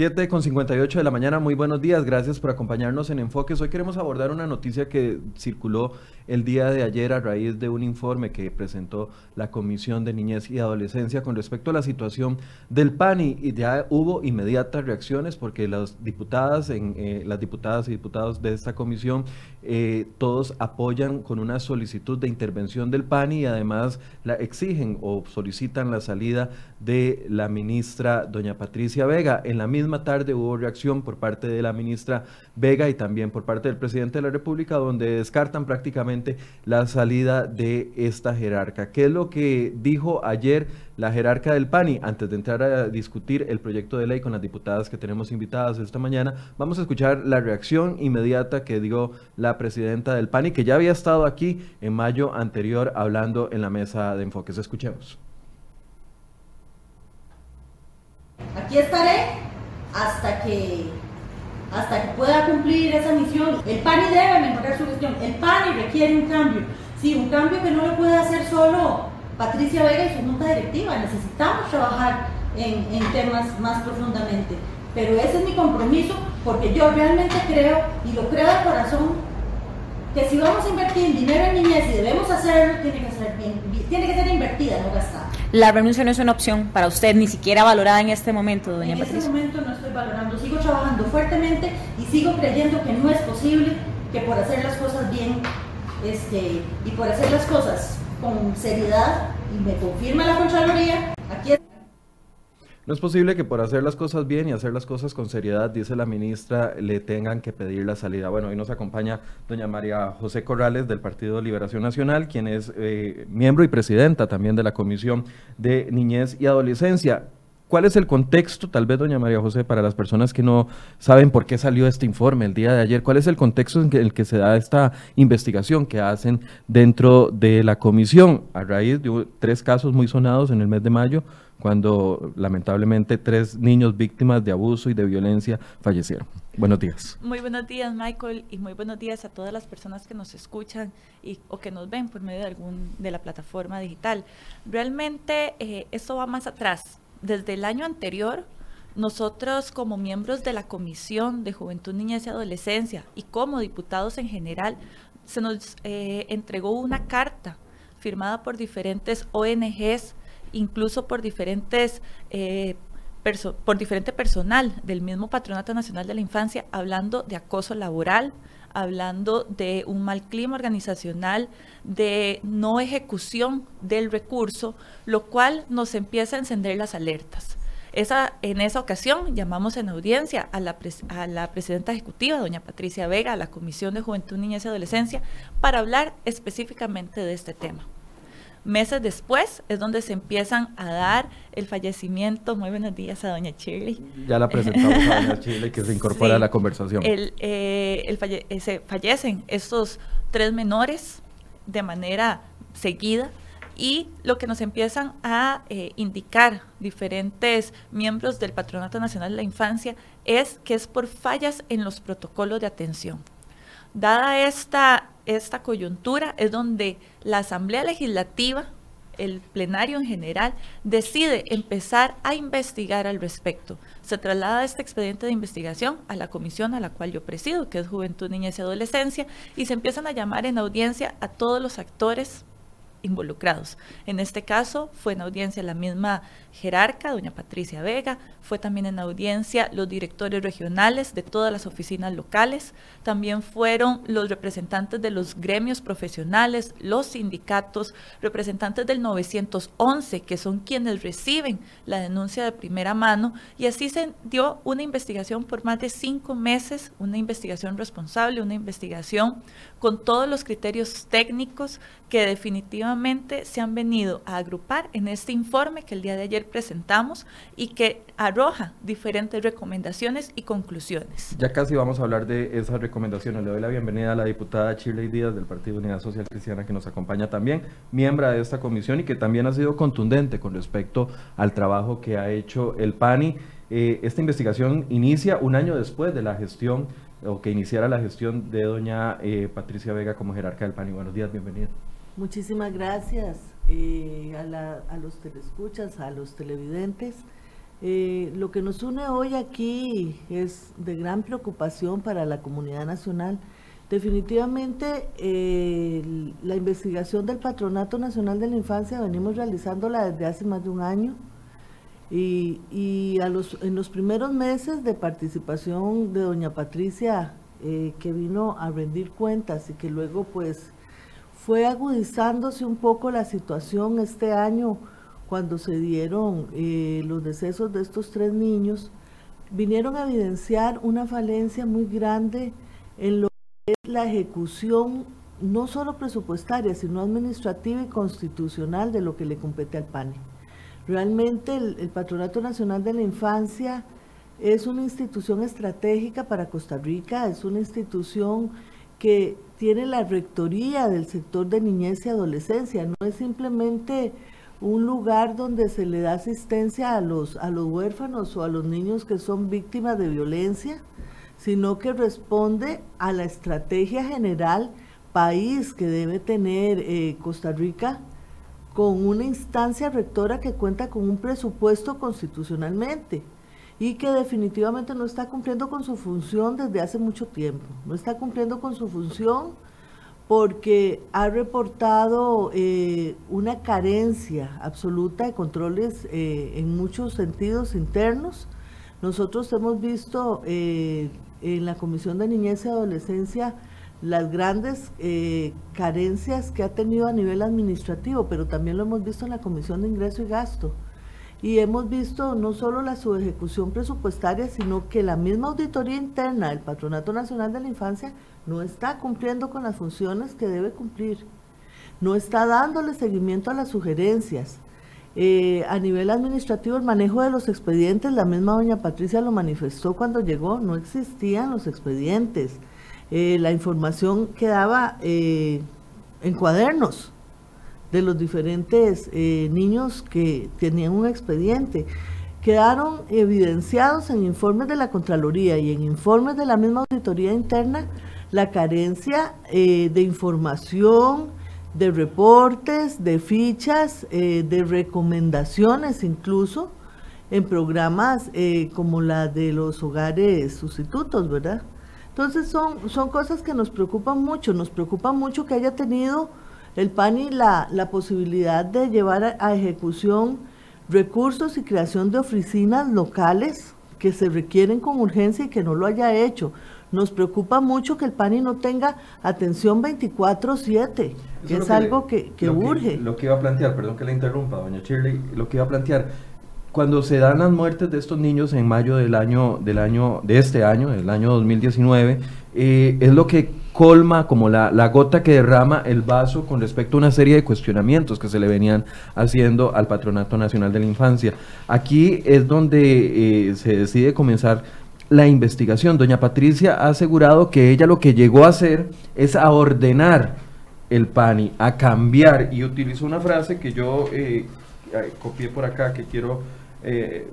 7 con 58 de la mañana, muy buenos días, gracias por acompañarnos en Enfoques. Hoy queremos abordar una noticia que circuló el día de ayer a raíz de un informe que presentó la Comisión de Niñez y Adolescencia con respecto a la situación del PANI y ya hubo inmediatas reacciones porque las diputadas, en, eh, las diputadas y diputados de esta comisión eh, todos apoyan con una solicitud de intervención del PANI y además la exigen o solicitan la salida de la ministra doña Patricia Vega. En la misma tarde hubo reacción por parte de la ministra Vega y también por parte del presidente de la República donde descartan prácticamente la salida de esta jerarca. ¿Qué es lo que dijo ayer la jerarca del PANI? Antes de entrar a discutir el proyecto de ley con las diputadas que tenemos invitadas esta mañana, vamos a escuchar la reacción inmediata que dio la presidenta del PANI, que ya había estado aquí en mayo anterior hablando en la mesa de enfoques. Escuchemos. Aquí estaré hasta que hasta que pueda cumplir esa misión. El PANI debe mejorar su gestión. El PANI requiere un cambio. Sí, un cambio que no lo puede hacer solo Patricia Vega y su junta directiva. Necesitamos trabajar en, temas más profundamente. Pero ese es mi compromiso porque yo realmente creo, y lo creo de corazón, que si vamos a invertir dinero en niñez y debemos hacerlo, tiene que ser, bien, tiene que ser invertida, no gastada. La renuncia no es una opción para usted, ni siquiera valorada en este momento, doña Patricia. En este momento no estoy valorando, sigo trabajando fuertemente y sigo creyendo que no es posible que por hacer las cosas bien este, y por hacer las cosas con seriedad, y me confirma la Contraloría, aquí no es posible que por hacer las cosas bien y hacer las cosas con seriedad, dice la ministra, le tengan que pedir la salida. Bueno, hoy nos acompaña doña María José Corrales del Partido Liberación Nacional, quien es eh, miembro y presidenta también de la Comisión de Niñez y Adolescencia. ¿Cuál es el contexto, tal vez, doña María José, para las personas que no saben por qué salió este informe el día de ayer? ¿Cuál es el contexto en el que se da esta investigación que hacen dentro de la comisión a raíz de tres casos muy sonados en el mes de mayo? cuando lamentablemente tres niños víctimas de abuso y de violencia fallecieron. Buenos días. Muy buenos días, Michael, y muy buenos días a todas las personas que nos escuchan y, o que nos ven por medio de algún de la plataforma digital. Realmente eh, esto va más atrás. Desde el año anterior, nosotros como miembros de la Comisión de Juventud, Niñez y Adolescencia y como diputados en general, se nos eh, entregó una carta firmada por diferentes ONGs incluso por diferentes... Eh, por diferente personal del mismo Patronato Nacional de la Infancia, hablando de acoso laboral, hablando de un mal clima organizacional, de no ejecución del recurso, lo cual nos empieza a encender las alertas. Esa, en esa ocasión llamamos en audiencia a la, a la presidenta ejecutiva, doña Patricia Vega, a la Comisión de Juventud, Niñez y Adolescencia, para hablar específicamente de este tema. Meses después es donde se empiezan a dar el fallecimiento. Muy buenos días a doña Shirley. Ya la presentamos a doña Shirley que se incorpora a la conversación. El, eh, el eh, se fallecen estos tres menores de manera seguida y lo que nos empiezan a eh, indicar diferentes miembros del Patronato Nacional de la Infancia es que es por fallas en los protocolos de atención. Dada esta esta coyuntura es donde la Asamblea Legislativa, el plenario en general, decide empezar a investigar al respecto. Se traslada este expediente de investigación a la comisión a la cual yo presido, que es Juventud, Niñez y Adolescencia, y se empiezan a llamar en audiencia a todos los actores involucrados. En este caso fue en audiencia la misma jerarca, doña Patricia Vega, fue también en audiencia los directores regionales de todas las oficinas locales, también fueron los representantes de los gremios profesionales, los sindicatos, representantes del 911, que son quienes reciben la denuncia de primera mano, y así se dio una investigación por más de cinco meses, una investigación responsable, una investigación con todos los criterios técnicos que definitivamente se han venido a agrupar en este informe que el día de ayer presentamos y que arroja diferentes recomendaciones y conclusiones. Ya casi vamos a hablar de esas recomendaciones. Le doy la bienvenida a la diputada Shirley Díaz del Partido Unidad Social Cristiana que nos acompaña también, miembro de esta comisión y que también ha sido contundente con respecto al trabajo que ha hecho el PANI. Eh, esta investigación inicia un año después de la gestión o que iniciara la gestión de doña eh, Patricia Vega como jerarca del PANI. Buenos días, bienvenida. Muchísimas gracias eh, a, los telescuchas, a los televidentes. Eh, lo que nos une hoy aquí es de gran preocupación para la comunidad nacional. Definitivamente eh, la investigación del Patronato Nacional de la Infancia venimos realizándola desde hace más de un año y, a los, en los primeros meses de participación de doña Patricia eh, que vino a rendir cuentas y que luego pues fue agudizándose un poco la situación este año cuando se dieron eh, los decesos de estos tres niños, vinieron a evidenciar una falencia muy grande en lo que es la ejecución no solo presupuestaria, sino administrativa y constitucional de lo que le compete al PANI. Realmente el, Patronato Nacional de la Infancia es una institución estratégica para Costa Rica, es una institución que tiene la rectoría del sector de niñez y adolescencia, no es simplemente un lugar donde se le da asistencia a los, a los huérfanos o a los niños que son víctimas de violencia, sino que responde a la estrategia general país que debe tener eh, Costa Rica con una instancia rectora que cuenta con un presupuesto constitucionalmente y que definitivamente no está cumpliendo con su función desde hace mucho tiempo. No está cumpliendo con su función porque ha reportado eh, una carencia absoluta de controles eh, en muchos sentidos internos. Nosotros hemos visto eh, en la Comisión de Niñez y Adolescencia las grandes carencias que ha tenido a nivel administrativo, pero también lo hemos visto en la Comisión de Ingreso y Gasto. Y hemos visto no solo la subejecución presupuestaria, sino que la misma auditoría interna del Patronato Nacional de la Infancia no está cumpliendo con las funciones que debe cumplir, no está dándole seguimiento a las sugerencias. Eh, a nivel administrativo, el manejo de los expedientes, la misma doña Patricia lo manifestó cuando llegó, no existían los expedientes. Eh, la información quedaba eh, en cuadernos de los diferentes niños que tenían un expediente quedaron evidenciados en informes de la Contraloría y en informes de la misma auditoría interna la carencia eh, de información, de reportes, de fichas, eh, de recomendaciones incluso en programas eh, como la de los hogares sustitutos, ¿verdad? Entonces son, son cosas que nos preocupan mucho, nos preocupa mucho que haya tenido el PANI la, la posibilidad de llevar a ejecución recursos y creación de oficinas locales que se requieren con urgencia y que no lo haya hecho. Nos preocupa mucho que el PANI no tenga atención 24/7, que es, algo que, urge. lo que iba a plantear, perdón que le interrumpa, doña Shirley, lo que iba a plantear, cuando se dan las muertes de estos niños en mayo del año, del año de este año, del año 2019, eh, es lo que colma como la, gota que derrama el vaso con respecto a una serie de cuestionamientos que se le venían haciendo al Patronato Nacional de la Infancia. Aquí es donde eh, se decide comenzar la investigación. Doña Patricia ha asegurado que ella lo que llegó a hacer es a ordenar el PANI, a cambiar, y utilizó una frase que yo eh, copié por acá, que quiero eh,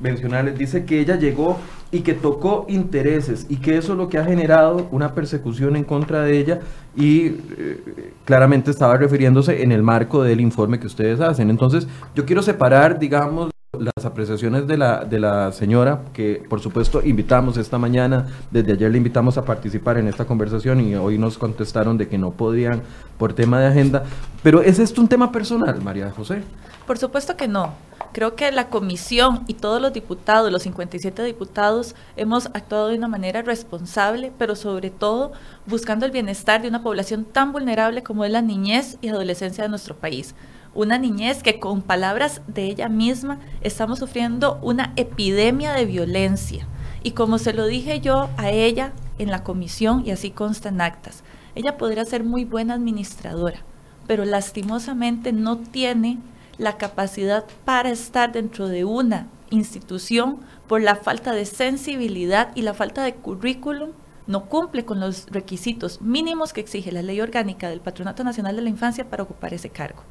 mencionarles, dice que ella llegó y que tocó intereses y que eso es lo que ha generado una persecución en contra de ella y eh, claramente estaba refiriéndose en el marco del informe que ustedes hacen. Entonces yo quiero separar, digamos, las apreciaciones de la, de la señora, que por supuesto invitamos esta mañana, desde ayer le invitamos a participar en esta conversación y hoy nos contestaron de que no podían por tema de agenda, pero ¿es esto un tema personal, María José? Por supuesto que no. Creo que la comisión y todos los diputados, los 57 diputados, hemos actuado de una manera responsable, pero sobre todo buscando el bienestar de una población tan vulnerable como es la niñez y adolescencia de nuestro país una niñez que con palabras de ella misma estamos sufriendo una epidemia de violencia. Y como se lo dije yo a ella en la comisión y así consta en actas, ella podría ser muy buena administradora, pero lastimosamente no tiene la capacidad para estar dentro de una institución por la falta de sensibilidad y la falta de currículum no cumple con los requisitos mínimos que exige la ley orgánica del Patronato Nacional de la Infancia para ocupar ese cargo.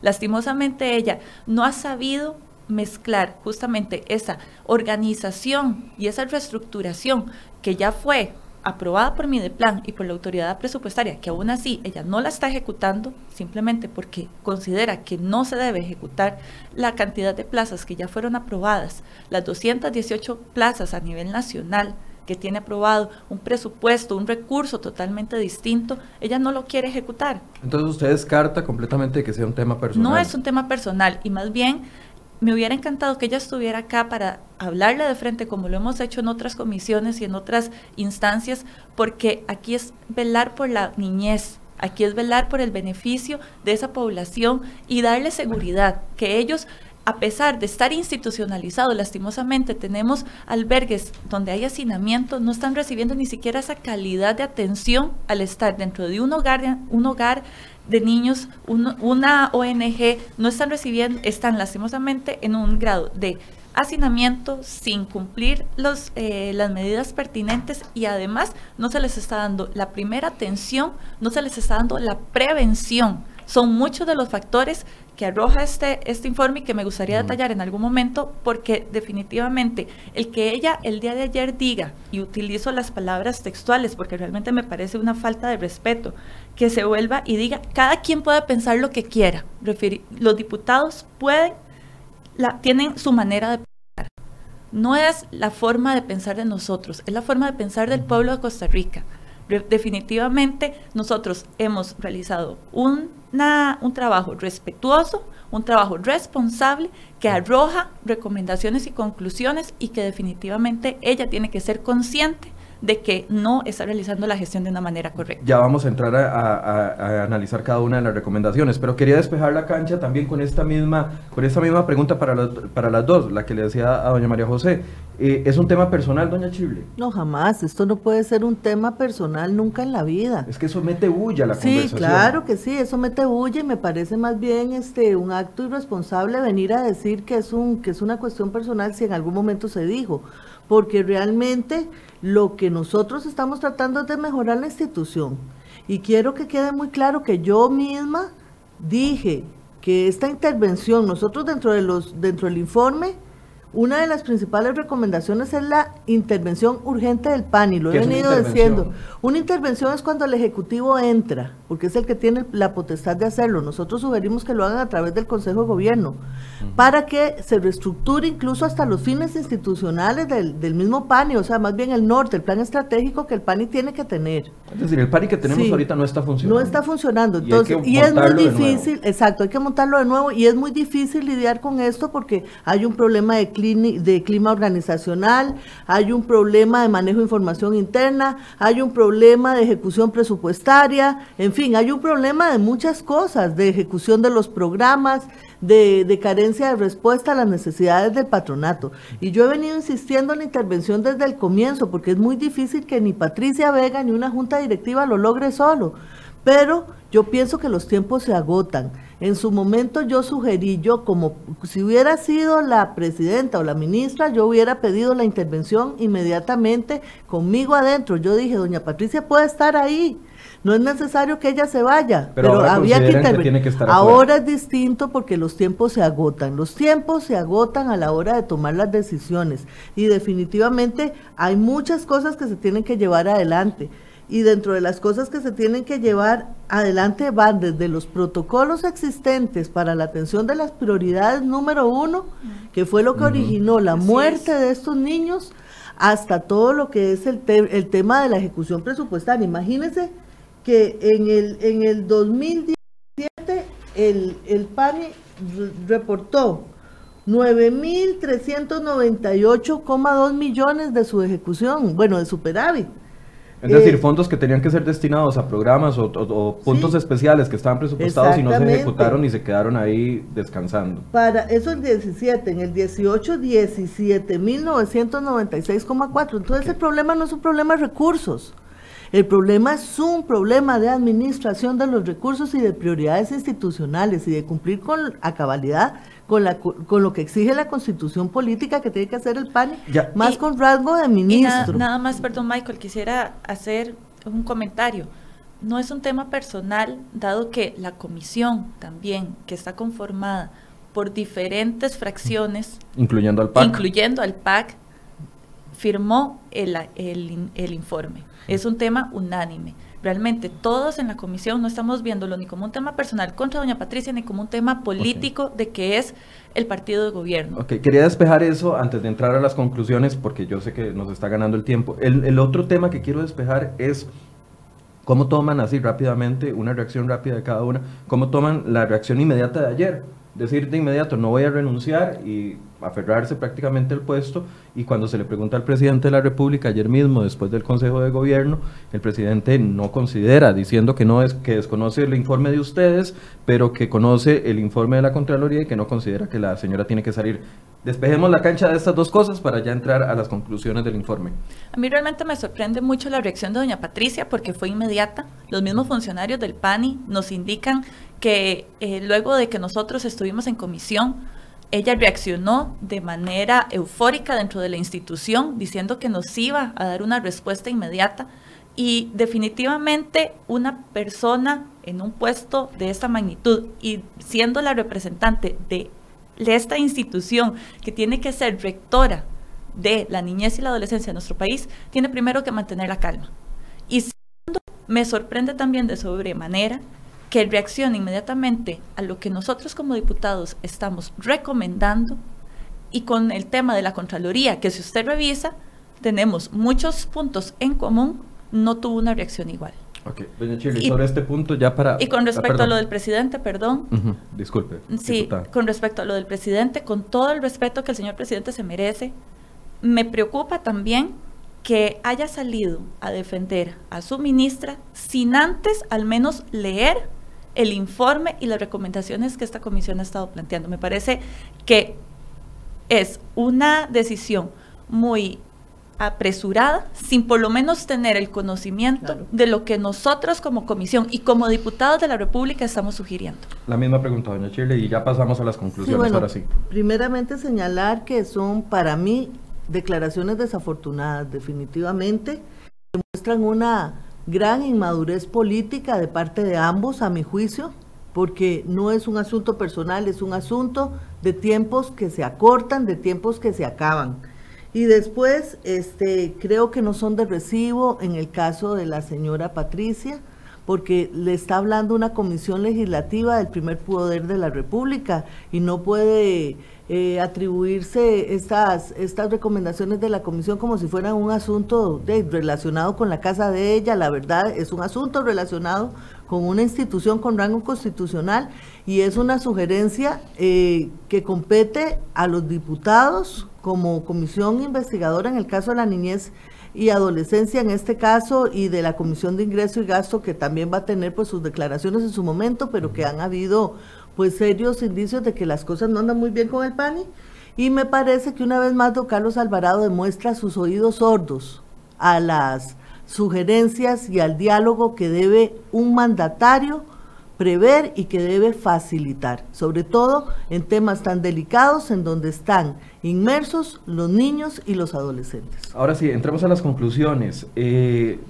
Lastimosamente ella no ha sabido mezclar justamente esa organización y esa reestructuración que ya fue aprobada por Mideplan y por la autoridad presupuestaria, que aún así ella no la está ejecutando, simplemente porque considera que no se debe ejecutar la cantidad de plazas que ya fueron aprobadas, las 218 plazas a nivel nacional, que tiene aprobado un presupuesto, un recurso totalmente distinto, ella no lo quiere ejecutar. Entonces usted descarta completamente que sea un tema personal. No es un tema personal y más bien me hubiera encantado que ella estuviera acá para hablarle de frente como lo hemos hecho en otras comisiones y en otras instancias, porque aquí es velar por la niñez, aquí es velar por el beneficio de esa población y darle seguridad, que ellos a pesar de estar institucionalizados, lastimosamente tenemos albergues donde hay hacinamiento, no están recibiendo ni siquiera esa calidad de atención al estar dentro de un hogar, un hogar de niños, una ONG, no están recibiendo, están lastimosamente en un grado de hacinamiento sin cumplir los, eh, las medidas pertinentes y además no se les está dando la primera atención, no se les está dando la prevención. Son muchos de los factores que arroja este, este informe y que me gustaría detallar en algún momento, porque definitivamente el que ella el día de ayer diga, y utilizo las palabras textuales, porque realmente me parece una falta de respeto, que se vuelva y diga, cada quien puede pensar lo que quiera. los diputados pueden, la, tienen su manera de pensar. No es la forma de pensar de nosotros, es la forma de pensar del pueblo de Costa Rica. Definitivamente nosotros hemos realizado un un trabajo respetuoso, un trabajo responsable que arroja recomendaciones y conclusiones y que definitivamente ella tiene que ser consciente de que no está realizando la gestión de una manera correcta. Ya vamos a entrar a, analizar cada una de las recomendaciones, pero quería despejar la cancha también con esta misma, con esta misma pregunta para, para las dos, la que le decía a doña María José. Eh, ¿Es un tema personal, doña Chile? No, jamás. Esto no puede ser un tema personal nunca en la vida. Es que eso mete bulla a la sí, Sí, claro que sí, eso mete bulla y me parece más bien este un acto irresponsable venir a decir que es un que es una cuestión personal si en algún momento se dijo, porque realmente lo que nosotros estamos tratando es de mejorar la institución. Y quiero que quede muy claro que yo misma dije que esta intervención, nosotros dentro, de los, dentro del informe, una de las principales recomendaciones es la intervención urgente del PAN, y lo he venido diciendo. Una intervención es cuando el Ejecutivo entra, porque es el que tiene la potestad de hacerlo. Nosotros sugerimos que lo hagan a través del Consejo de Gobierno, para que se reestructure incluso hasta los fines institucionales del, mismo PANI, o sea, más bien el norte, el plan estratégico que el PANI tiene que tener. Es decir, el PANI que tenemos ahorita no está funcionando. No está funcionando, entonces, y, es muy difícil, exacto, hay que montarlo de nuevo, y es muy difícil lidiar con esto porque hay un problema de de clima organizacional, hay un problema de manejo de información interna, hay un problema de ejecución presupuestaria, en fin, hay un problema de muchas cosas, de ejecución de los programas, de, de, carencia de respuesta a las necesidades del patronato. Y yo he venido insistiendo en la intervención desde el comienzo, porque es muy difícil que ni Patricia Vega ni una junta directiva lo logre solo. Pero yo pienso que los tiempos se agotan. En su momento yo sugerí, yo como si hubiera sido la presidenta o la ministra, yo hubiera pedido la intervención inmediatamente conmigo adentro. Yo dije, doña Patricia puede estar ahí. No es necesario que ella se vaya, pero, había que intervenir. ahora es distinto porque los tiempos se agotan. Los tiempos se agotan a la hora de tomar las decisiones y definitivamente hay muchas cosas que se tienen que llevar adelante y dentro de las cosas que se tienen que llevar adelante van desde los protocolos existentes para la atención de las prioridades número uno, que fue lo que originó la muerte de estos niños, hasta todo lo que es el, el tema de la ejecución presupuestaria. Imagínense que en el, en el 2017 el, el PANI reportó 9.398,2 millones de su ejecución, bueno, de superávit. Es decir, eh, fondos que tenían que ser destinados a programas o, puntos especiales que estaban presupuestados y no se ejecutaron y se quedaron ahí descansando. Para eso el 17, en el 18, 17.996,4. Entonces el problema no es un problema de recursos. El problema es un problema de administración de los recursos y de prioridades institucionales y de cumplir con a cabalidad con, la, con lo que exige la constitución política que tiene que hacer el PAN, más con rasgo de ministro. nada más, perdón Michael, quisiera hacer un comentario. No es un tema personal, dado que la comisión también, que está conformada por diferentes fracciones, incluyendo al PAC, incluyendo al PAC firmó el, el informe. Es un tema unánime realmente todos en la comisión no estamos viéndolo ni como un tema personal contra doña Patricia, ni como un tema político de que es el partido de gobierno. Ok, quería despejar eso antes de entrar a las conclusiones, porque yo sé que nos está ganando el tiempo. El, el otro tema que quiero despejar es cómo toman así rápidamente, una reacción rápida de cada una, cómo toman la reacción inmediata de ayer. Decir de inmediato, no voy a renunciar y aferrarse prácticamente al puesto y cuando se le pregunta al presidente de la República ayer mismo, después del Consejo de Gobierno, el presidente no considera, diciendo que no es que desconoce el informe de ustedes, pero que conoce el informe de la Contraloría y que no considera que la señora tiene que salir. Despejemos la cancha de estas dos cosas para ya entrar a las conclusiones del informe. A mí realmente me sorprende mucho la reacción de doña Patricia porque fue inmediata. Los mismos funcionarios del PANI nos indican que eh, luego de que nosotros estuvimos en comisión, ella reaccionó de manera eufórica dentro de la institución, diciendo que nos iba a dar una respuesta inmediata. Y definitivamente una persona en un puesto de esta magnitud y siendo la representante de, esta institución que tiene que ser rectora de la niñez y la adolescencia de nuestro país, tiene primero que mantener la calma. Y segundo, me sorprende también de sobremanera que reaccione inmediatamente a lo que nosotros como diputados estamos recomendando y con el tema de la Contraloría, que si usted revisa, tenemos muchos puntos en común, no tuvo una reacción igual. Ok, doña Chile, sobre este punto ya para... Y con respecto a lo del presidente, perdón. Disculpe. Sí, con respecto a lo del presidente, con todo el respeto que el señor presidente se merece, me preocupa también que haya salido a defender a su ministra sin antes al menos leer el informe y las recomendaciones que esta comisión ha estado planteando. Me parece que es una decisión muy apresurada, sin por lo menos tener el conocimiento de lo que nosotros como comisión y como diputados de la República estamos sugiriendo. La misma pregunta, doña Chile, y ya pasamos a las conclusiones, ahora sí. Primeramente señalar que son para mí declaraciones desafortunadas, definitivamente, demuestran una gran inmadurez política de parte de ambos, a mi juicio, porque no es un asunto personal, es un asunto de tiempos que se acortan, de tiempos que se acaban. Y después, este, creo que no son de recibo en el caso de la señora Patricia, porque le está hablando una comisión legislativa del primer poder de la República y no puede eh, atribuirse estas, estas recomendaciones de la comisión como si fueran un asunto relacionado con la casa de ella. La verdad es un asunto relacionado con una institución con rango constitucional y es una sugerencia eh, que compete a los diputados como comisión investigadora en el caso de la niñez y adolescencia en este caso y de la Comisión de Ingreso y Gasto que también va a tener pues sus declaraciones en su momento, pero que han habido pues serios indicios de que las cosas no andan muy bien con el PANI. Y me parece que una vez más don Carlos Alvarado demuestra sus oídos sordos a las sugerencias y al diálogo que debe un mandatario prever y que debe facilitar, sobre todo en temas tan delicados en donde están inmersos los niños y los adolescentes. Ahora sí, entremos a las conclusiones. Eh,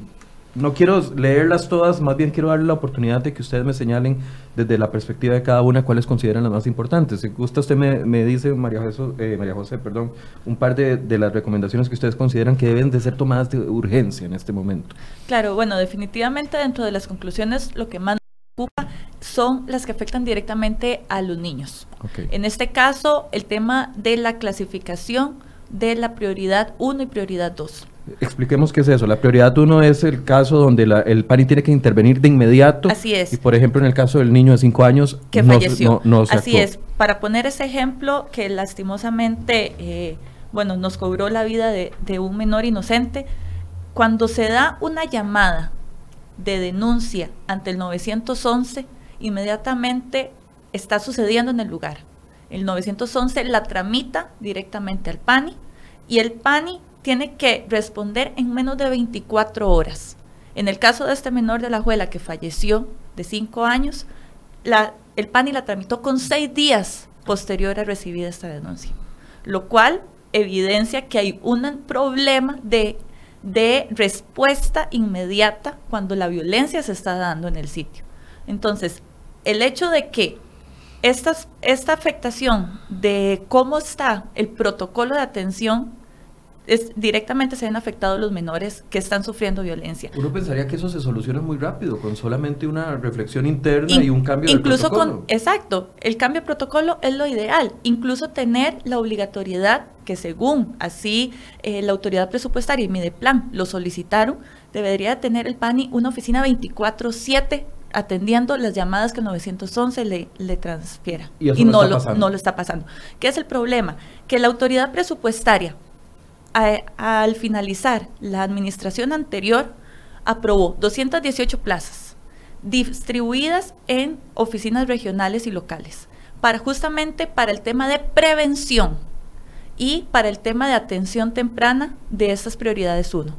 no quiero leerlas todas, más bien quiero darle la oportunidad de que ustedes me señalen desde la perspectiva de cada una cuáles consideran las más importantes. Si gusta, usted me, dice, María, eh, María José, perdón, un par de, de, las recomendaciones que ustedes consideran que deben de ser tomadas de urgencia en este momento. Claro, bueno, definitivamente dentro de las conclusiones lo que más nos preocupa son las que afectan directamente a los niños. En este caso, el tema de la clasificación de la prioridad 1 y prioridad 2. Expliquemos qué es eso. La prioridad uno es el caso donde el PANI tiene que intervenir de inmediato. Así es. Y por ejemplo, en el caso del niño de 5 años, que falleció. Así es. Para poner ese ejemplo que lastimosamente, eh, bueno, nos cobró la vida de, de un menor inocente, cuando se da una llamada de denuncia ante el 911, inmediatamente está sucediendo en el lugar. El 911 la tramita directamente al PANI y el PANI tiene que responder en menos de 24 horas. En el caso de este menor de la abuela que falleció de 5 años, la, el PANI la tramitó con 6 días posterior a recibir esta denuncia, lo cual evidencia que hay un problema de, respuesta inmediata cuando la violencia se está dando en el sitio. Entonces, el hecho de que esta afectación de cómo está el protocolo de atención es, directamente se ven afectados los menores que están sufriendo violencia. Uno pensaría que eso se soluciona muy rápido, con solamente una reflexión interna y un cambio incluso de protocolo. con Exacto, el cambio de protocolo es lo ideal, incluso tener la obligatoriedad que según así eh, la autoridad presupuestaria y Mideplan lo solicitaron, debería tener el PANI una oficina 24/7 atendiendo las llamadas que el 911 le, le transfiera. Y, no, lo, no lo está pasando. ¿Qué es el problema? Que la autoridad presupuestaria al finalizar la administración anterior, aprobó 218 plazas distribuidas en oficinas regionales y locales, para justamente para el tema de prevención y para el tema de atención temprana de estas prioridades 1.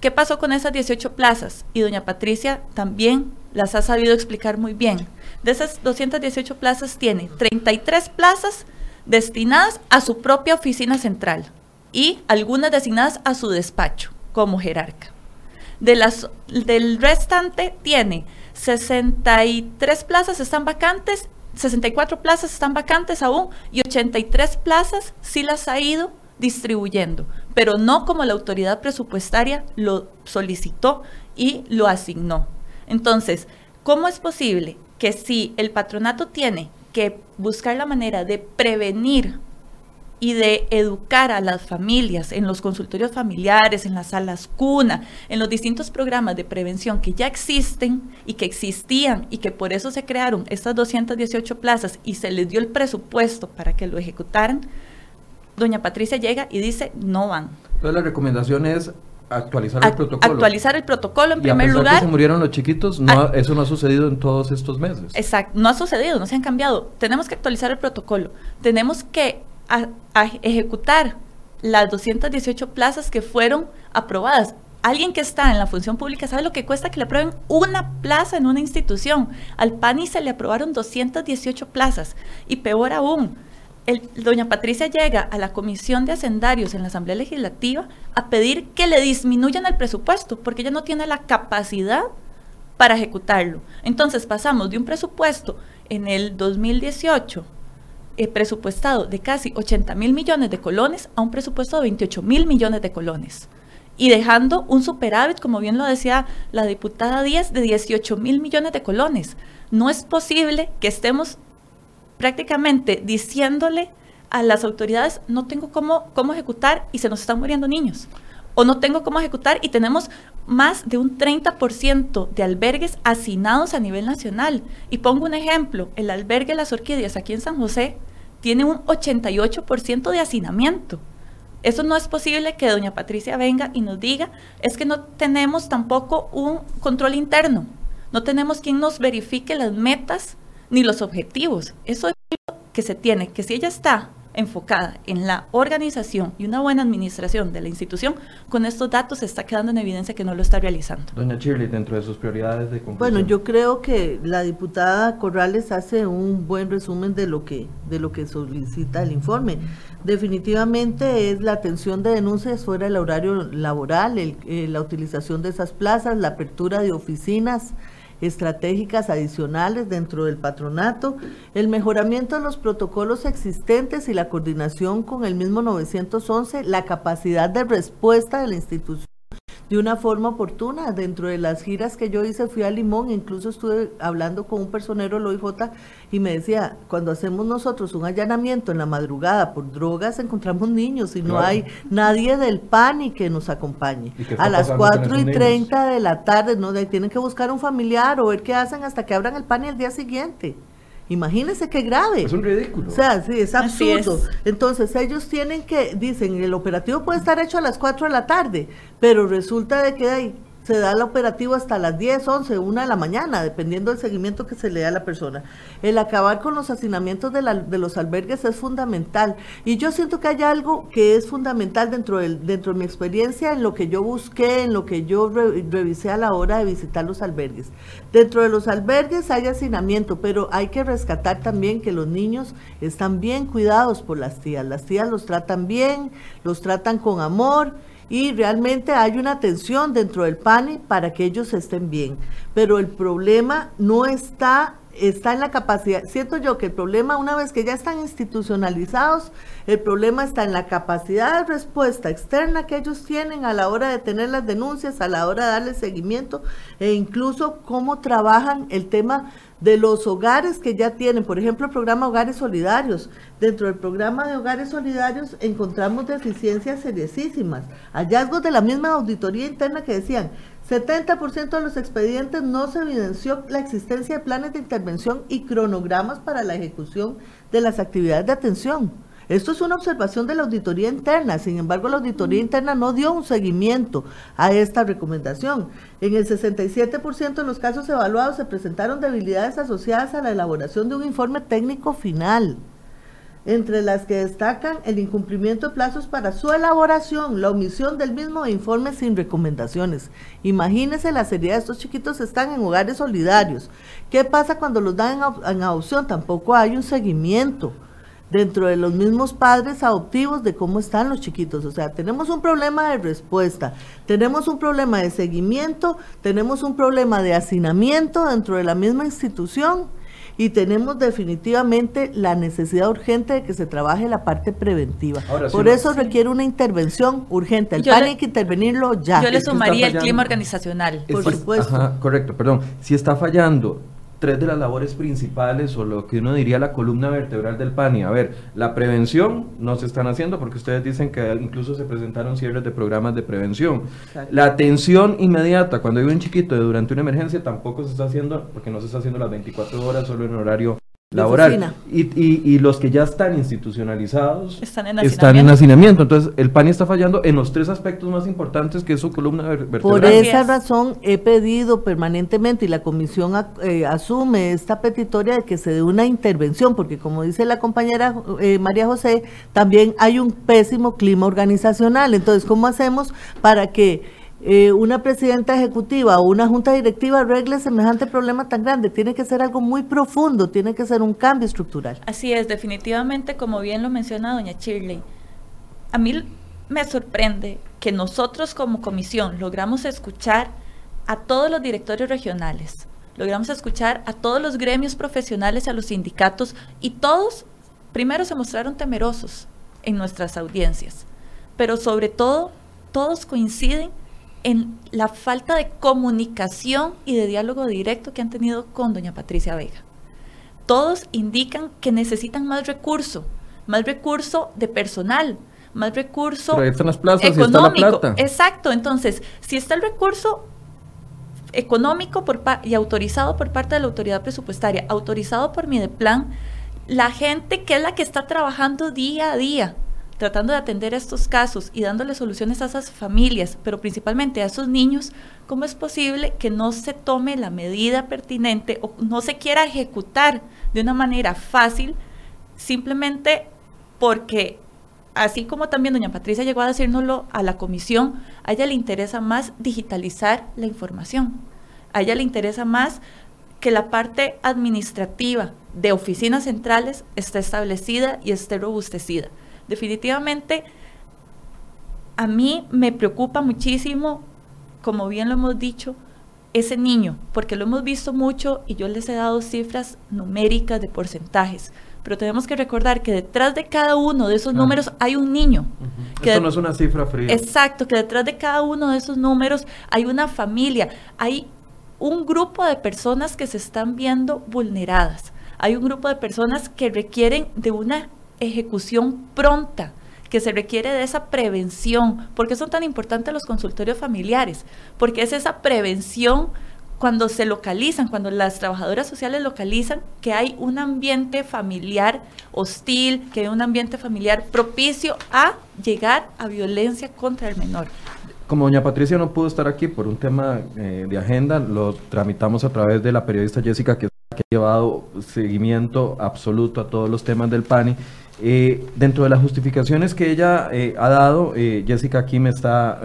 ¿Qué pasó con esas 18 plazas? Y doña Patricia también las ha sabido explicar muy bien. De esas 218 plazas tiene 33 plazas destinadas a su propia oficina central, y algunas designadas a su despacho como jerarca. De las, del restante tiene 63 plazas están vacantes, 64 plazas están vacantes aún y 83 plazas sí las ha ido distribuyendo, pero no como la autoridad presupuestaria lo solicitó y lo asignó. Entonces, ¿cómo es posible que si el patronato tiene que buscar la manera de prevenir y de educar a las familias en los consultorios familiares, en las salas cuna, en los distintos programas de prevención que ya existen y que existían y que por eso se crearon estas 218 plazas y se les dio el presupuesto para que lo ejecutaran, doña Patricia llega y dice, no van. Entonces la recomendación es actualizar el protocolo. Actualizar el protocolo en y primer a pesar lugar. Que se murieron los chiquitos, no, eso no ha sucedido en todos estos meses. Exacto, no ha sucedido, no se han cambiado. Tenemos que actualizar el protocolo. Tenemos que a, ejecutar las 218 plazas que fueron aprobadas. Alguien que está en la función pública sabe lo que cuesta que le aprueben una plaza en una institución. Al PANI se le aprobaron 218 plazas. Y peor aún, el, doña Patricia llega a la Comisión de Hacendarios en la Asamblea Legislativa a pedir que le disminuyan el presupuesto, porque ella no tiene la capacidad para ejecutarlo. Entonces pasamos de un presupuesto en el 2018 eh, presupuestado de casi 80 mil millones de colones a un presupuesto de 28 mil millones de colones. Y dejando un superávit, como bien lo decía la diputada Díaz, de 18 mil millones de colones. No es posible que estemos prácticamente diciéndole a las autoridades, no tengo cómo, cómo ejecutar y se nos están muriendo niños. O no tengo cómo ejecutar y tenemos más de un 30% de albergues hacinados a nivel nacional. Y pongo un ejemplo, el albergue Las Orquídeas aquí en San José tiene un 88% de hacinamiento. Eso no es posible que doña Patricia venga y nos diga, es que no tenemos tampoco un control interno, no tenemos quien nos verifique las metas ni los objetivos. Eso es lo que se tiene, que si ella está enfocada en la organización y una buena administración de la institución, con estos datos se está quedando en evidencia que no lo está realizando. Doña Shirley, dentro de sus prioridades de conclusión. Bueno, yo creo que la diputada Corrales hace un buen resumen de lo que de lo que solicita el informe. Definitivamente es la atención de denuncias fuera del horario laboral, eh, la utilización de esas plazas, la apertura de oficinas, estratégicas adicionales dentro del patronato, el mejoramiento de los protocolos existentes y la coordinación con el mismo 911, la capacidad de respuesta de la institución de una forma oportuna. Dentro de las giras que yo hice fui a Limón, incluso estuve hablando con un personero del OIJ y me decía, cuando hacemos nosotros un allanamiento en la madrugada por drogas, encontramos niños y no hay nadie del PANI que nos acompañe. A las 4 y 30 de la tarde, no, tienen que buscar un familiar o ver qué hacen hasta que abran el PANI el día siguiente. Imagínense qué grave. Es un ridículo. O sea, sí, es absurdo. Entonces ellos tienen que, dicen, el operativo puede estar hecho a las 4 de la tarde, pero resulta de que hay se da el operativo hasta las 10, 11, 1 de la mañana, dependiendo del seguimiento que se le da a la persona. El acabar con los hacinamientos de, de, los albergues es fundamental. Y yo siento que hay algo que es fundamental dentro, del, dentro de mi experiencia, en lo que yo busqué, en lo que yo revisé a la hora de visitar los albergues. Dentro de los albergues hay hacinamiento, pero hay que rescatar también que los niños están bien cuidados por las tías. Las tías los tratan bien, los tratan con amor y realmente hay una atención dentro del PANI para que ellos estén bien. Pero el problema no está está en la capacidad, siento yo que el problema, una vez que ya están institucionalizados, el problema está en la capacidad de respuesta externa que ellos tienen a la hora de tener las denuncias, a la hora de darle seguimiento e incluso cómo trabajan el tema de los hogares que ya tienen, por ejemplo, el programa Hogares Solidarios. Dentro del programa de Hogares Solidarios encontramos deficiencias seriosísimas, hallazgos de la misma auditoría interna que decían, 70% de los expedientes no se evidenció la existencia de planes de intervención y cronogramas para la ejecución de las actividades de atención. Esto es una observación de la auditoría interna, sin embargo la auditoría interna no dio un seguimiento a esta recomendación. En el 67% de los casos evaluados se presentaron debilidades asociadas a la elaboración de un informe técnico final entre las que destacan el incumplimiento de plazos para su elaboración, la omisión del mismo informe sin recomendaciones. Imagínense la seriedad, estos chiquitos están en hogares solidarios. ¿Qué pasa cuando los dan en, adopción? Tampoco hay un seguimiento dentro de los mismos padres adoptivos de cómo están los chiquitos. O sea, tenemos un problema de respuesta, tenemos un problema de seguimiento, tenemos un problema de hacinamiento dentro de la misma institución y tenemos definitivamente la necesidad urgente de que se trabaje la parte preventiva. Por eso requiere una intervención urgente. El PAN hay que intervenirlo ya. Yo le sumaría el clima organizacional. Por supuesto. correcto, perdón. Si está fallando tres de las labores principales o lo que uno diría la columna vertebral del PANI. A ver, la prevención no se están haciendo porque ustedes dicen que incluso se presentaron cierres de programas de prevención. La atención inmediata, cuando hay un chiquito durante una emergencia, tampoco se está haciendo porque no se está haciendo las 24 horas solo en horario laboral. Y, y, los que ya están institucionalizados están en, hacinamiento. Entonces, el PANI está fallando en los tres aspectos más importantes que es su columna vertebral. Por esa razón he pedido permanentemente y la comisión eh, asume esta petitoria de que se dé una intervención, porque como dice la compañera eh, María José, también hay un pésimo clima organizacional. Entonces, ¿cómo hacemos para que eh, una presidenta ejecutiva o una junta directiva arregle semejante problema tan grande. Tiene que ser algo muy profundo, tiene que ser un cambio estructural. Así es, definitivamente, como bien lo menciona doña Shirley, a mí me sorprende que nosotros como comisión logramos escuchar a todos los directorios regionales, logramos escuchar a todos los gremios profesionales, a los sindicatos, y todos primero se mostraron temerosos en nuestras audiencias, pero sobre todo todos coinciden en la falta de comunicación y de diálogo directo que han tenido con doña Patricia Vega. Todos indican que necesitan más recurso, más recurso de personal, más recurso económico. Exacto, entonces, si está el recurso económico por y autorizado por parte de la autoridad presupuestaria, autorizado por Mideplan, la gente que es la que está trabajando día a día tratando de atender estos casos y dándole soluciones a esas familias, pero principalmente a esos niños, ¿cómo es posible que no se tome la medida pertinente o no se quiera ejecutar de una manera fácil simplemente porque así como también doña Patricia llegó a decírnoslo a la comisión, a ella le interesa más digitalizar la información, a ella le interesa más que la parte administrativa de oficinas centrales esté establecida y esté robustecida definitivamente a mí me preocupa muchísimo, como bien lo hemos dicho, ese niño, porque lo hemos visto mucho y yo les he dado cifras numéricas de porcentajes, pero tenemos que recordar que detrás de cada uno de esos ah. números hay un niño. Esto no es una cifra fría. Exacto, que detrás de cada uno de esos números hay una familia, hay un grupo de personas que se están viendo vulneradas, hay un grupo de personas que requieren de una ejecución pronta, que se requiere de esa prevención. ¿Por qué son tan importantes los consultorios familiares? Porque es esa prevención cuando se localizan, cuando las trabajadoras sociales localizan que hay un ambiente familiar hostil, que hay un ambiente familiar propicio a llegar a violencia contra el menor. Como doña Patricia no pudo estar aquí por un tema eh, de agenda, lo tramitamos a través de la periodista Jessica que, que ha llevado seguimiento absoluto a todos los temas del PANI eh, dentro de las justificaciones que ella eh, ha dado, eh, Jessica aquí me está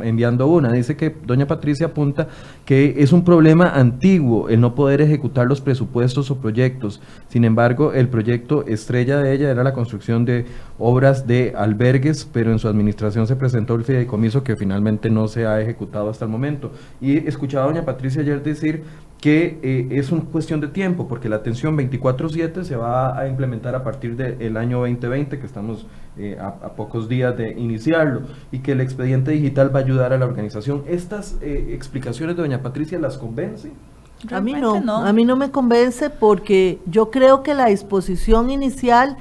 enviando una. Dice que doña Patricia apunta que es un problema antiguo el no poder ejecutar los presupuestos o proyectos. Sin embargo, el proyecto estrella de ella era la construcción de obras de albergues, pero en su administración se presentó el fideicomiso que finalmente no se ha ejecutado hasta el momento. Y escuchaba a doña Patricia ayer decir que eh, es una cuestión de tiempo, porque la atención 24/7 se va a implementar a partir del año 2020, que estamos eh, a, pocos días de iniciarlo, y que el expediente digital va a ayudar a la organización. ¿Estas eh, explicaciones de doña Patricia las convence? A mí no, a mí no me convence porque yo creo que la disposición inicial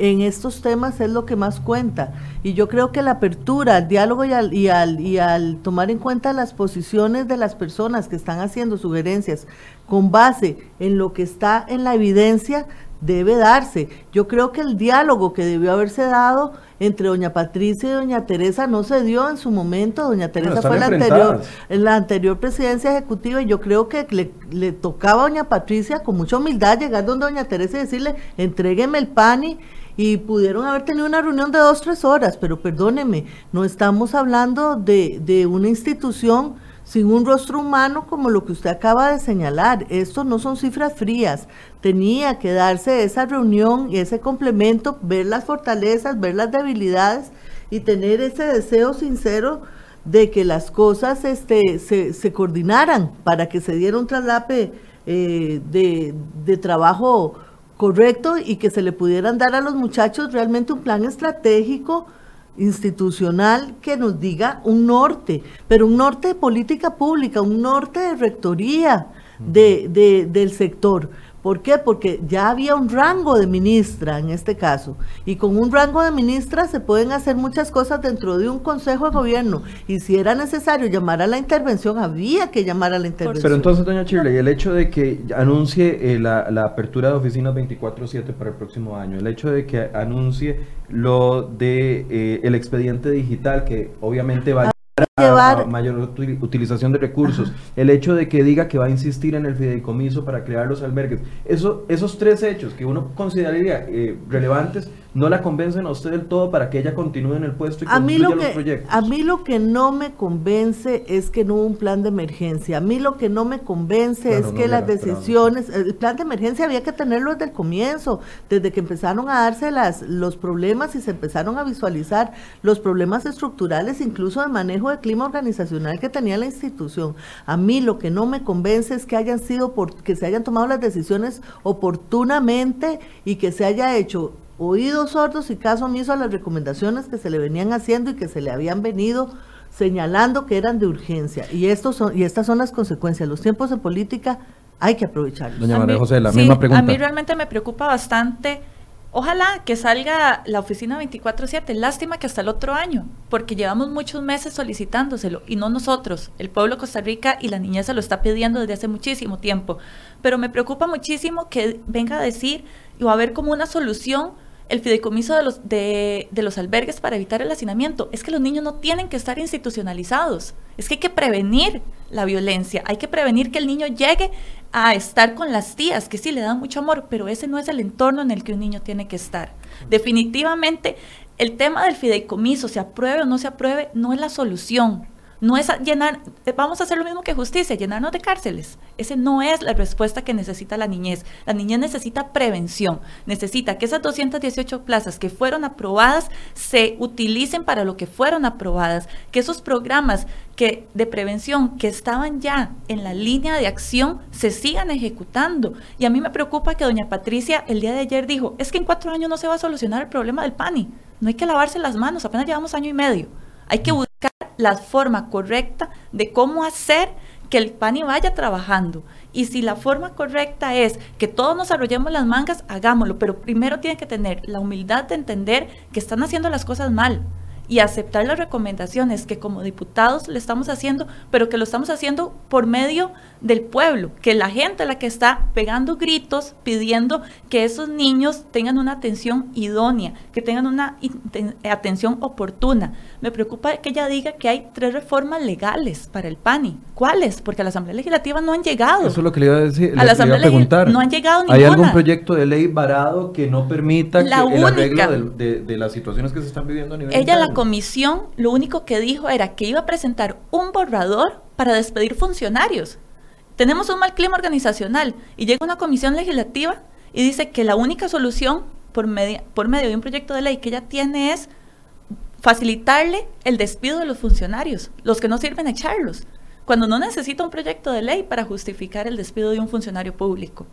en estos temas es lo que más cuenta. Y yo creo que la apertura al diálogo y al, y al, y al tomar en cuenta las posiciones de las personas que están haciendo sugerencias con base en lo que está en la evidencia debe darse. Yo creo que el diálogo que debió haberse dado entre doña Patricia y doña Teresa no se dio en su momento. Doña Teresa fue la anterior, en la anterior presidencia ejecutiva y yo creo que le, le, tocaba a doña Patricia con mucha humildad llegar donde doña Teresa y decirle, entrégueme el PANI y pudieron haber tenido una reunión de dos, tres horas, pero perdóneme, no estamos hablando de, de una institución sin un rostro humano como lo que usted acaba de señalar. Esto no son cifras frías. Tenía que darse esa reunión y ese complemento, ver las fortalezas, ver las debilidades y tener ese deseo sincero de que las cosas este, se, se coordinaran para que se diera un traslape eh, de, de trabajo correcto y que se le pudieran dar a los muchachos realmente un plan estratégico institucional que nos diga un norte, pero un norte de política pública, un norte de rectoría de, de, del sector. ¿Por qué? Porque ya había un rango de ministra en este caso. Y con un rango de ministra se pueden hacer muchas cosas dentro de un consejo de gobierno. Y si era necesario llamar a la intervención, había que llamar a la intervención. Pero entonces, doña Chirley, el hecho de que anuncie eh, la, apertura de oficinas 24-7 para el próximo año, el hecho de que anuncie lo de eh, el expediente digital, que obviamente va a llevar mayor utilización de recursos, el hecho de que diga que va a insistir en el fideicomiso para crear los albergues, eso, esos tres hechos que uno consideraría eh, relevantes no la convencen a usted del todo para que ella continúe en el puesto y a mí lo que, los proyectos. A mí lo que no me convence es que no hubo un plan de emergencia. A mí lo que no me convence es que las decisiones, el plan de emergencia había que tenerlo desde el comienzo, desde que empezaron a darse las, los problemas y se empezaron a visualizar los problemas estructurales, incluso de manejo de clima organizacional que tenía la institución. A mí lo que no me convence es que hayan sido por, que se hayan tomado las decisiones oportunamente y que se haya hecho oídos sordos y caso omiso a las recomendaciones que se le venían haciendo y que se le habían venido señalando que eran de urgencia. Y, estos son, y estas son las consecuencias. Los tiempos de política hay que aprovecharlos. Doña María José, la misma pregunta. A mí realmente me preocupa bastante. Ojalá que salga la oficina 24-7. Lástima que hasta el otro año, porque llevamos muchos meses solicitándoselo y no nosotros. El pueblo de Costa Rica y la niñez se lo está pidiendo desde hace muchísimo tiempo. Pero me preocupa muchísimo que venga a decir o a ver como una solución el fideicomiso de los, de, los albergues para evitar el hacinamiento. Es que los niños no tienen que estar institucionalizados. Es que hay que prevenir la violencia. Hay que prevenir que el niño llegue a estar con las tías, que sí le dan mucho amor, pero ese no es el entorno en el que un niño tiene que estar. Definitivamente, el tema del fideicomiso, se apruebe o no se apruebe, no es la solución. No es llenar, eh, vamos a hacer lo mismo que justicia, llenarnos de cárceles. Ese no es la respuesta que necesita la niñez. La niñez necesita prevención, necesita que esas 218 plazas que fueron aprobadas se utilicen para lo que fueron aprobadas, que esos programas que, de prevención que estaban ya en la línea de acción se sigan ejecutando. Y a mí me preocupa que doña Patricia el día de ayer dijo, es que en cuatro años no se va a solucionar el problema del PANI. No hay que lavarse las manos, apenas llevamos año y medio. Hay que la forma correcta de cómo hacer que el PANI vaya trabajando. Y si la forma correcta es que todos nos arrollemos las mangas, hagámoslo. Pero primero tienen que tener la humildad de entender que están haciendo las cosas mal y aceptar las recomendaciones que como diputados le estamos haciendo, pero que lo estamos haciendo por medio del pueblo, que la gente es la que está pegando gritos pidiendo que esos niños tengan una atención idónea, que tengan una atención oportuna. Me preocupa que ella diga que hay tres reformas legales para el PANI. ¿Cuáles? Porque a la Asamblea Legislativa no han llegado. Eso es lo que le iba a decir. A la Asamblea Legislativa no han llegado ninguna. ¿Hay algún proyecto de ley varado que no permita la que el arreglo de, las situaciones que se están viviendo a nivel Ella, la comisión, lo único que dijo era que iba a presentar un borrador para despedir funcionarios. Tenemos un mal clima organizacional y llega una comisión legislativa y dice que la única solución por, por medio de un proyecto de ley que ella tiene es facilitarle el despido de los funcionarios, los que no sirven echarlos cuando no necesita un proyecto de ley para justificar el despido de un funcionario público.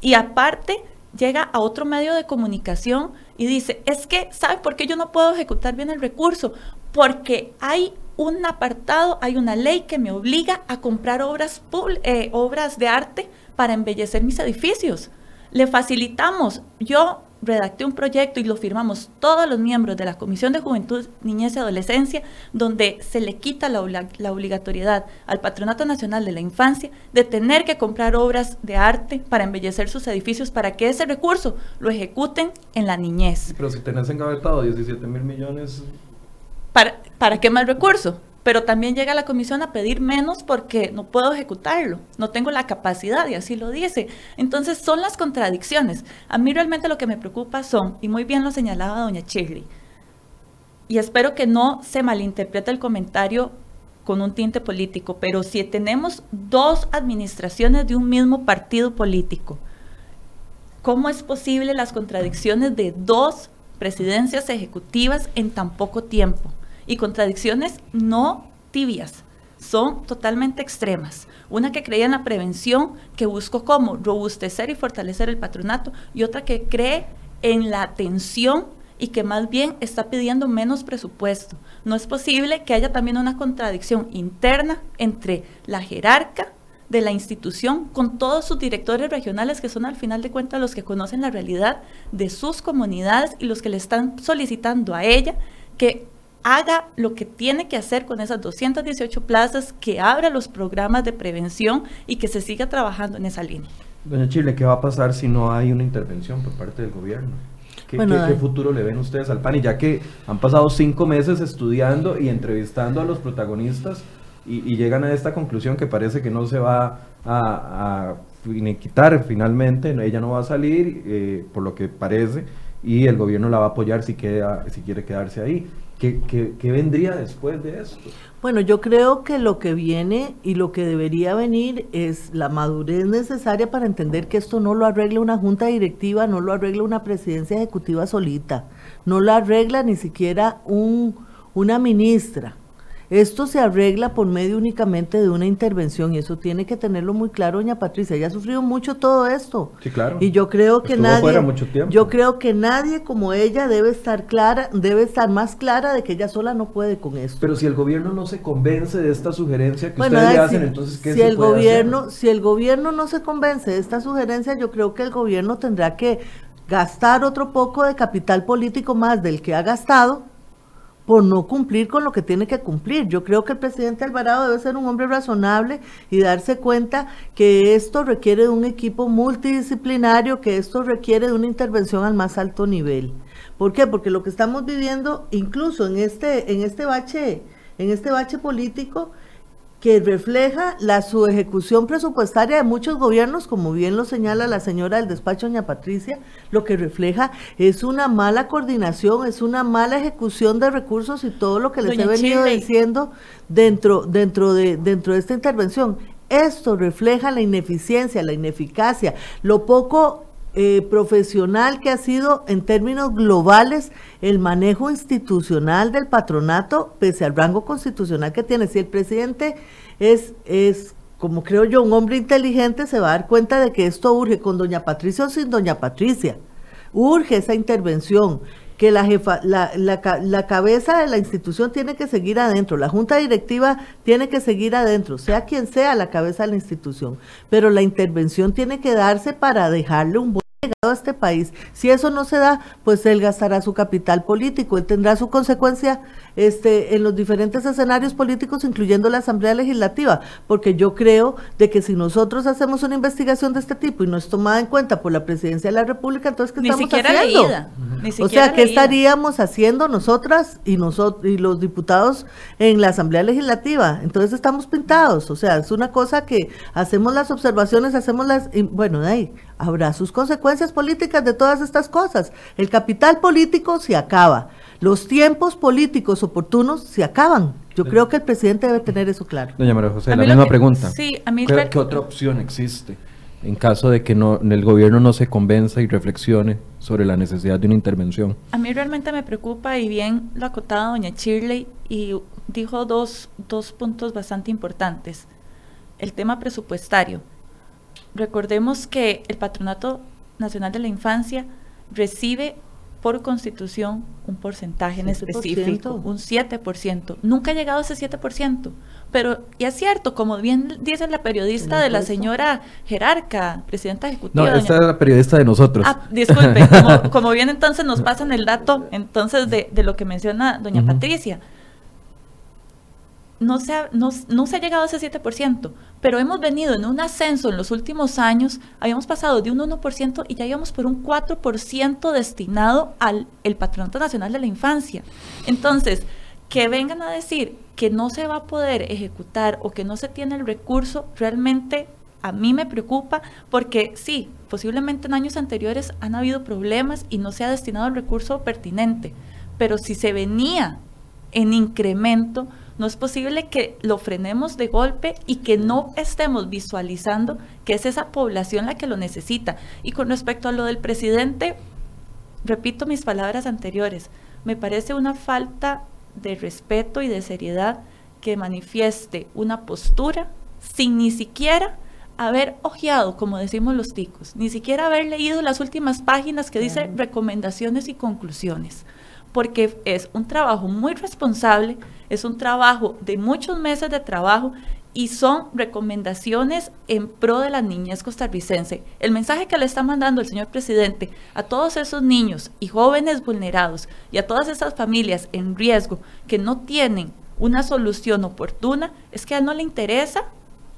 Y aparte, llega a otro medio de comunicación y dice, es que, ¿sabe por qué yo no puedo ejecutar bien el recurso? Porque hay un apartado, hay una ley que me obliga a comprar obras, eh, obras de arte para embellecer mis edificios. Le facilitamos, yo redacté un proyecto y lo firmamos todos los miembros de la Comisión de Juventud, Niñez y Adolescencia, donde se le quita la, la, obligatoriedad al Patronato Nacional de la Infancia de tener que comprar obras de arte para embellecer sus edificios para que ese recurso lo ejecuten en la niñez. Pero si tenés engavetado 17 mil millones... ¿Para, ¿Para qué más recurso? Pero también llega la comisión a pedir menos porque no puedo ejecutarlo, no tengo la capacidad y así lo dice. Entonces son las contradicciones. A mí realmente lo que me preocupa son, y muy bien lo señalaba doña Shirley, y espero que no se malinterprete el comentario con un tinte político, pero si tenemos dos administraciones de un mismo partido político, ¿cómo es posible las contradicciones de dos presidencias ejecutivas en tan poco tiempo? Y contradicciones no tibias, son totalmente extremas. Una que creía en la prevención, que buscó cómo robustecer y fortalecer el patronato, y otra que cree en la atención y que más bien está pidiendo menos presupuesto. No es posible que haya también una contradicción interna entre la jerarca de la institución con todos sus directores regionales que son al final de cuentas los que conocen la realidad de sus comunidades y los que le están solicitando a ella que haga lo que tiene que hacer con esas 218 plazas, que abra los programas de prevención y que se siga trabajando en esa línea. Doña Chile, ¿qué va a pasar si no hay una intervención por parte del gobierno? ¿Qué, ¿qué, futuro le ven ustedes al PAN? Y ya que han pasado cinco meses estudiando y entrevistando a los protagonistas y, llegan a esta conclusión que parece que no se va a, quitar finalmente, ella no va a salir, eh, por lo que parece, y el gobierno la va a apoyar si, queda, si quiere quedarse ahí. ¿Qué, vendría después de esto? Bueno, yo creo que lo que viene y lo que debería venir es la madurez necesaria para entender que esto no lo arregla una junta directiva, no lo arregla una presidencia ejecutiva solita, no lo arregla ni siquiera un, una ministra. Esto se arregla por medio únicamente de una intervención y eso tiene que tenerlo muy claro, doña Patricia. Ella ha sufrido mucho todo esto. Sí, claro. Y yo creo que nadie, yo creo que nadie como ella debe estar clara, debe estar más clara de que ella sola no puede con esto. Pero si el gobierno no se convence de esta sugerencia que ustedes le hacen, entonces qué si se el gobierno, si el gobierno no se convence de esta sugerencia, yo creo que el gobierno tendrá que gastar otro poco de capital político más del que ha gastado por no cumplir con lo que tiene que cumplir. Yo creo que el presidente Alvarado debe ser un hombre razonable y darse cuenta que esto requiere de un equipo multidisciplinario, que esto requiere de una intervención al más alto nivel. ¿Por qué? Porque lo que estamos viviendo, incluso en este, en este bache, en este bache político, que refleja la subejecución presupuestaria de muchos gobiernos, como bien lo señala la señora del despacho, doña Patricia, lo que refleja es una mala coordinación, es una mala ejecución de recursos y todo lo que les he venido diciendo dentro, dentro, de, dentro de esta intervención. Esto refleja la ineficiencia, la ineficacia, lo poco eh, profesional que ha sido en términos globales el manejo institucional del patronato, pese al rango constitucional que tiene. Si el presidente es, es, como creo yo, un hombre inteligente, se va a dar cuenta de que esto urge con doña Patricia o sin doña Patricia. Urge esa intervención que la, jefa, la, la, cabeza de la institución tiene que seguir adentro, la junta directiva tiene que seguir adentro, sea quien sea la cabeza de la institución, pero la intervención tiene que darse para dejarle un buen a este país. Si eso no se da, pues él gastará su capital político, él tendrá su consecuencia este, en los diferentes escenarios políticos, incluyendo la Asamblea Legislativa, porque yo creo de que si nosotros hacemos una investigación de este tipo y no es tomada en cuenta por la Presidencia de la República, entonces ¿qué estamos haciendo? o sea, ¿qué estaríamos haciendo nosotras y nosotros y los diputados en la Asamblea Legislativa? Entonces estamos pintados, o sea, es una cosa que hacemos las observaciones, hacemos las, bueno, de ahí habrá sus consecuencias políticas de todas estas cosas. El capital político se acaba, los tiempos políticos oportunos se acaban. Yo creo que el presidente debe tener eso claro. Doña María José, la misma pregunta. Sí, a mí ¿Qué, ¿Qué, otra opción existe en caso de que no, el gobierno no se convenza y reflexione sobre la necesidad de una intervención? A mí realmente me preocupa, y bien lo acotado doña Shirley, y dijo dos, dos puntos bastante importantes. El tema presupuestario. Recordemos que el Patronato Nacional de la Infancia recibe por constitución un porcentaje en específico, un 7%. Nunca ha llegado a ese 7%. Pero, y es cierto, como bien dice la periodista de la señora Jerarca, presidenta ejecutiva. No, esta es la periodista de nosotros. Ah, disculpe, como, bien entonces nos pasan el dato entonces de, de lo que menciona doña Patricia no se, ha, no, se ha llegado a ese 7%, pero hemos venido en un ascenso en los últimos años, habíamos pasado de un 1% y ya íbamos por un 4% destinado al el Patronato Nacional de la Infancia. Entonces, que vengan a decir que no se va a poder ejecutar o que no se tiene el recurso, realmente a mí me preocupa porque sí, posiblemente en años anteriores han habido problemas y no se ha destinado el recurso pertinente, pero si se venía en incremento, no es posible que lo frenemos de golpe y que no estemos visualizando que es esa población la que lo necesita. Y con respecto a lo del presidente, repito mis palabras anteriores, me parece una falta de respeto y de seriedad que manifieste una postura sin ni siquiera haber ojeado, como decimos los ticos, ni siquiera haber leído las últimas páginas que dice recomendaciones y conclusiones porque es un trabajo muy responsable, es un trabajo de muchos meses de trabajo y son recomendaciones en pro de la niñez costarricense. El mensaje que le está mandando el señor presidente a todos esos niños y jóvenes vulnerados y a todas esas familias en riesgo que no tienen una solución oportuna es que a él no le interesa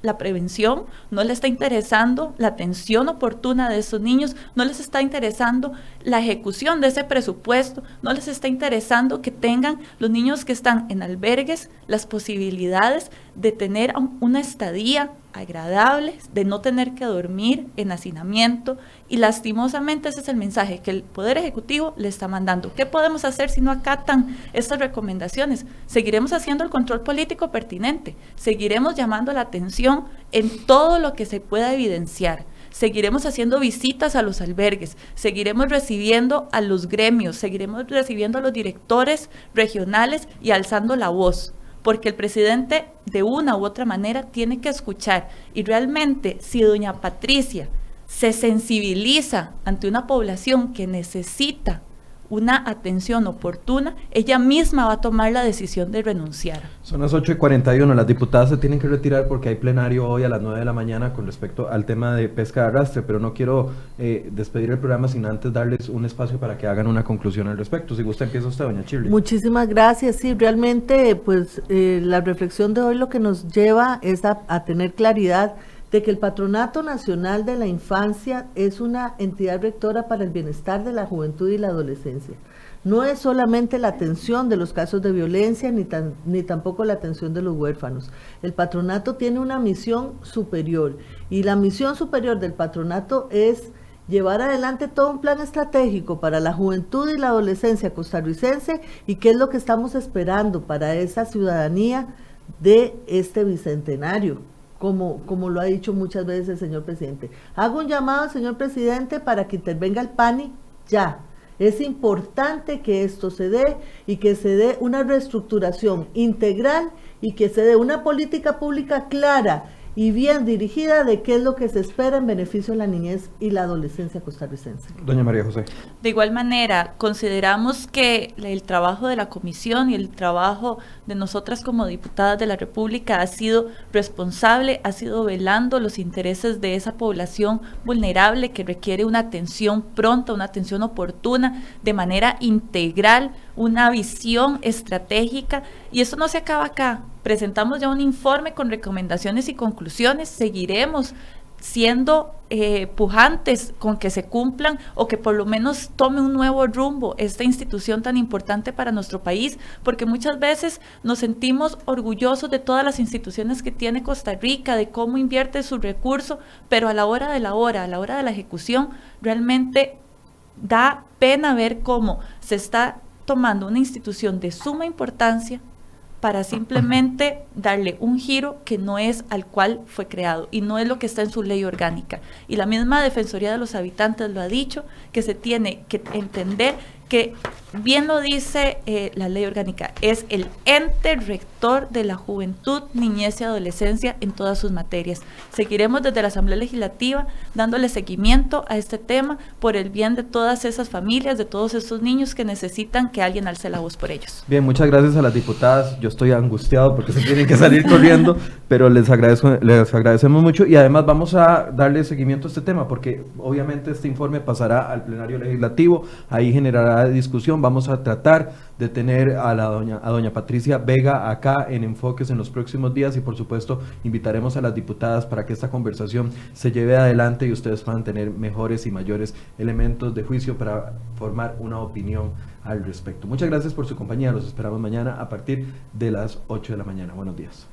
la prevención, no le está interesando la atención oportuna de esos niños, no les está interesando la ejecución de ese presupuesto, no les está interesando que tengan los niños que están en albergues las posibilidades de tener una estadía agradable, de no tener que dormir en hacinamiento y lastimosamente ese es el mensaje que el Poder Ejecutivo le está mandando. ¿Qué podemos hacer si no acatan estas recomendaciones? Seguiremos haciendo el control político pertinente, seguiremos llamando la atención en todo lo que se pueda evidenciar. Seguiremos haciendo visitas a los albergues, seguiremos recibiendo a los gremios, seguiremos recibiendo a los directores regionales y alzando la voz porque el presidente de una u otra manera tiene que escuchar. Y realmente, si doña Patricia se sensibiliza ante una población que necesita una atención oportuna, ella misma va a tomar la decisión de renunciar. Son las 8 y 41, las diputadas se tienen que retirar porque hay plenario hoy a las 9 de la mañana con respecto al tema de pesca de arrastre, pero no quiero eh, despedir el programa sin antes darles un espacio para que hagan una conclusión al respecto. Si gusta, empieza usted, doña Chile. Muchísimas gracias. Sí, realmente, pues eh, la reflexión de hoy lo que nos lleva es a, a tener claridad de que el Patronato Nacional de la Infancia es una entidad rectora para el bienestar de la juventud y la adolescencia. No es solamente la atención de los casos de violencia ni, ni tampoco la atención de los huérfanos. El patronato tiene una misión superior y la misión superior del patronato es llevar adelante todo un plan estratégico para la juventud y la adolescencia costarricense y qué es lo que estamos esperando para esa ciudadanía de este bicentenario como, como lo ha dicho muchas veces el señor presidente. Hago un llamado señor presidente para que intervenga el PANI ya. Es importante que esto se dé y que se dé una reestructuración integral y que se dé una política pública clara y bien dirigida de qué es lo que se espera en beneficio de la niñez y la adolescencia costarricense. Doña María José. De igual manera, consideramos que el trabajo de la comisión y el trabajo de nosotras como diputadas de la República ha sido responsable, ha sido velando los intereses de esa población vulnerable que requiere una atención pronta, una atención oportuna, de manera integral, una visión estratégica. Y eso no se acaba acá presentamos ya un informe con recomendaciones y conclusiones, seguiremos siendo eh, pujantes con que se cumplan o que por lo menos tome un nuevo rumbo esta institución tan importante para nuestro país, porque muchas veces nos sentimos orgullosos de todas las instituciones que tiene Costa Rica, de cómo invierte su recurso, pero a la hora de la hora, a la hora de la ejecución, realmente da pena ver cómo se está tomando una institución de suma importancia para simplemente darle un giro que no es al cual fue creado y no es lo que está en su ley orgánica. Y la misma Defensoría de los Habitantes lo ha dicho, que se tiene que entender que, bien lo dice eh, la ley orgánica, es el ente rector de la juventud, niñez y adolescencia en todas sus materias. Seguiremos desde la Asamblea Legislativa dándole seguimiento a este tema por el bien de todas esas familias, de todos estos niños que necesitan que alguien alce la voz por ellos. Bien, muchas gracias a las diputadas. Yo estoy angustiado porque se tienen que salir corriendo, pero les agradezco, les agradecemos mucho y además vamos a darle seguimiento a este tema porque obviamente este informe pasará al plenario legislativo, ahí generará discusión, vamos a tratar de tener a la doña a doña Patricia Vega acá en Enfoques en los próximos días y por supuesto invitaremos a las diputadas para que esta conversación se lleve adelante y ustedes puedan tener mejores y mayores elementos de juicio para formar una opinión al respecto. Muchas gracias por su compañía, los esperamos mañana a partir de las 8 de la mañana. Buenos días.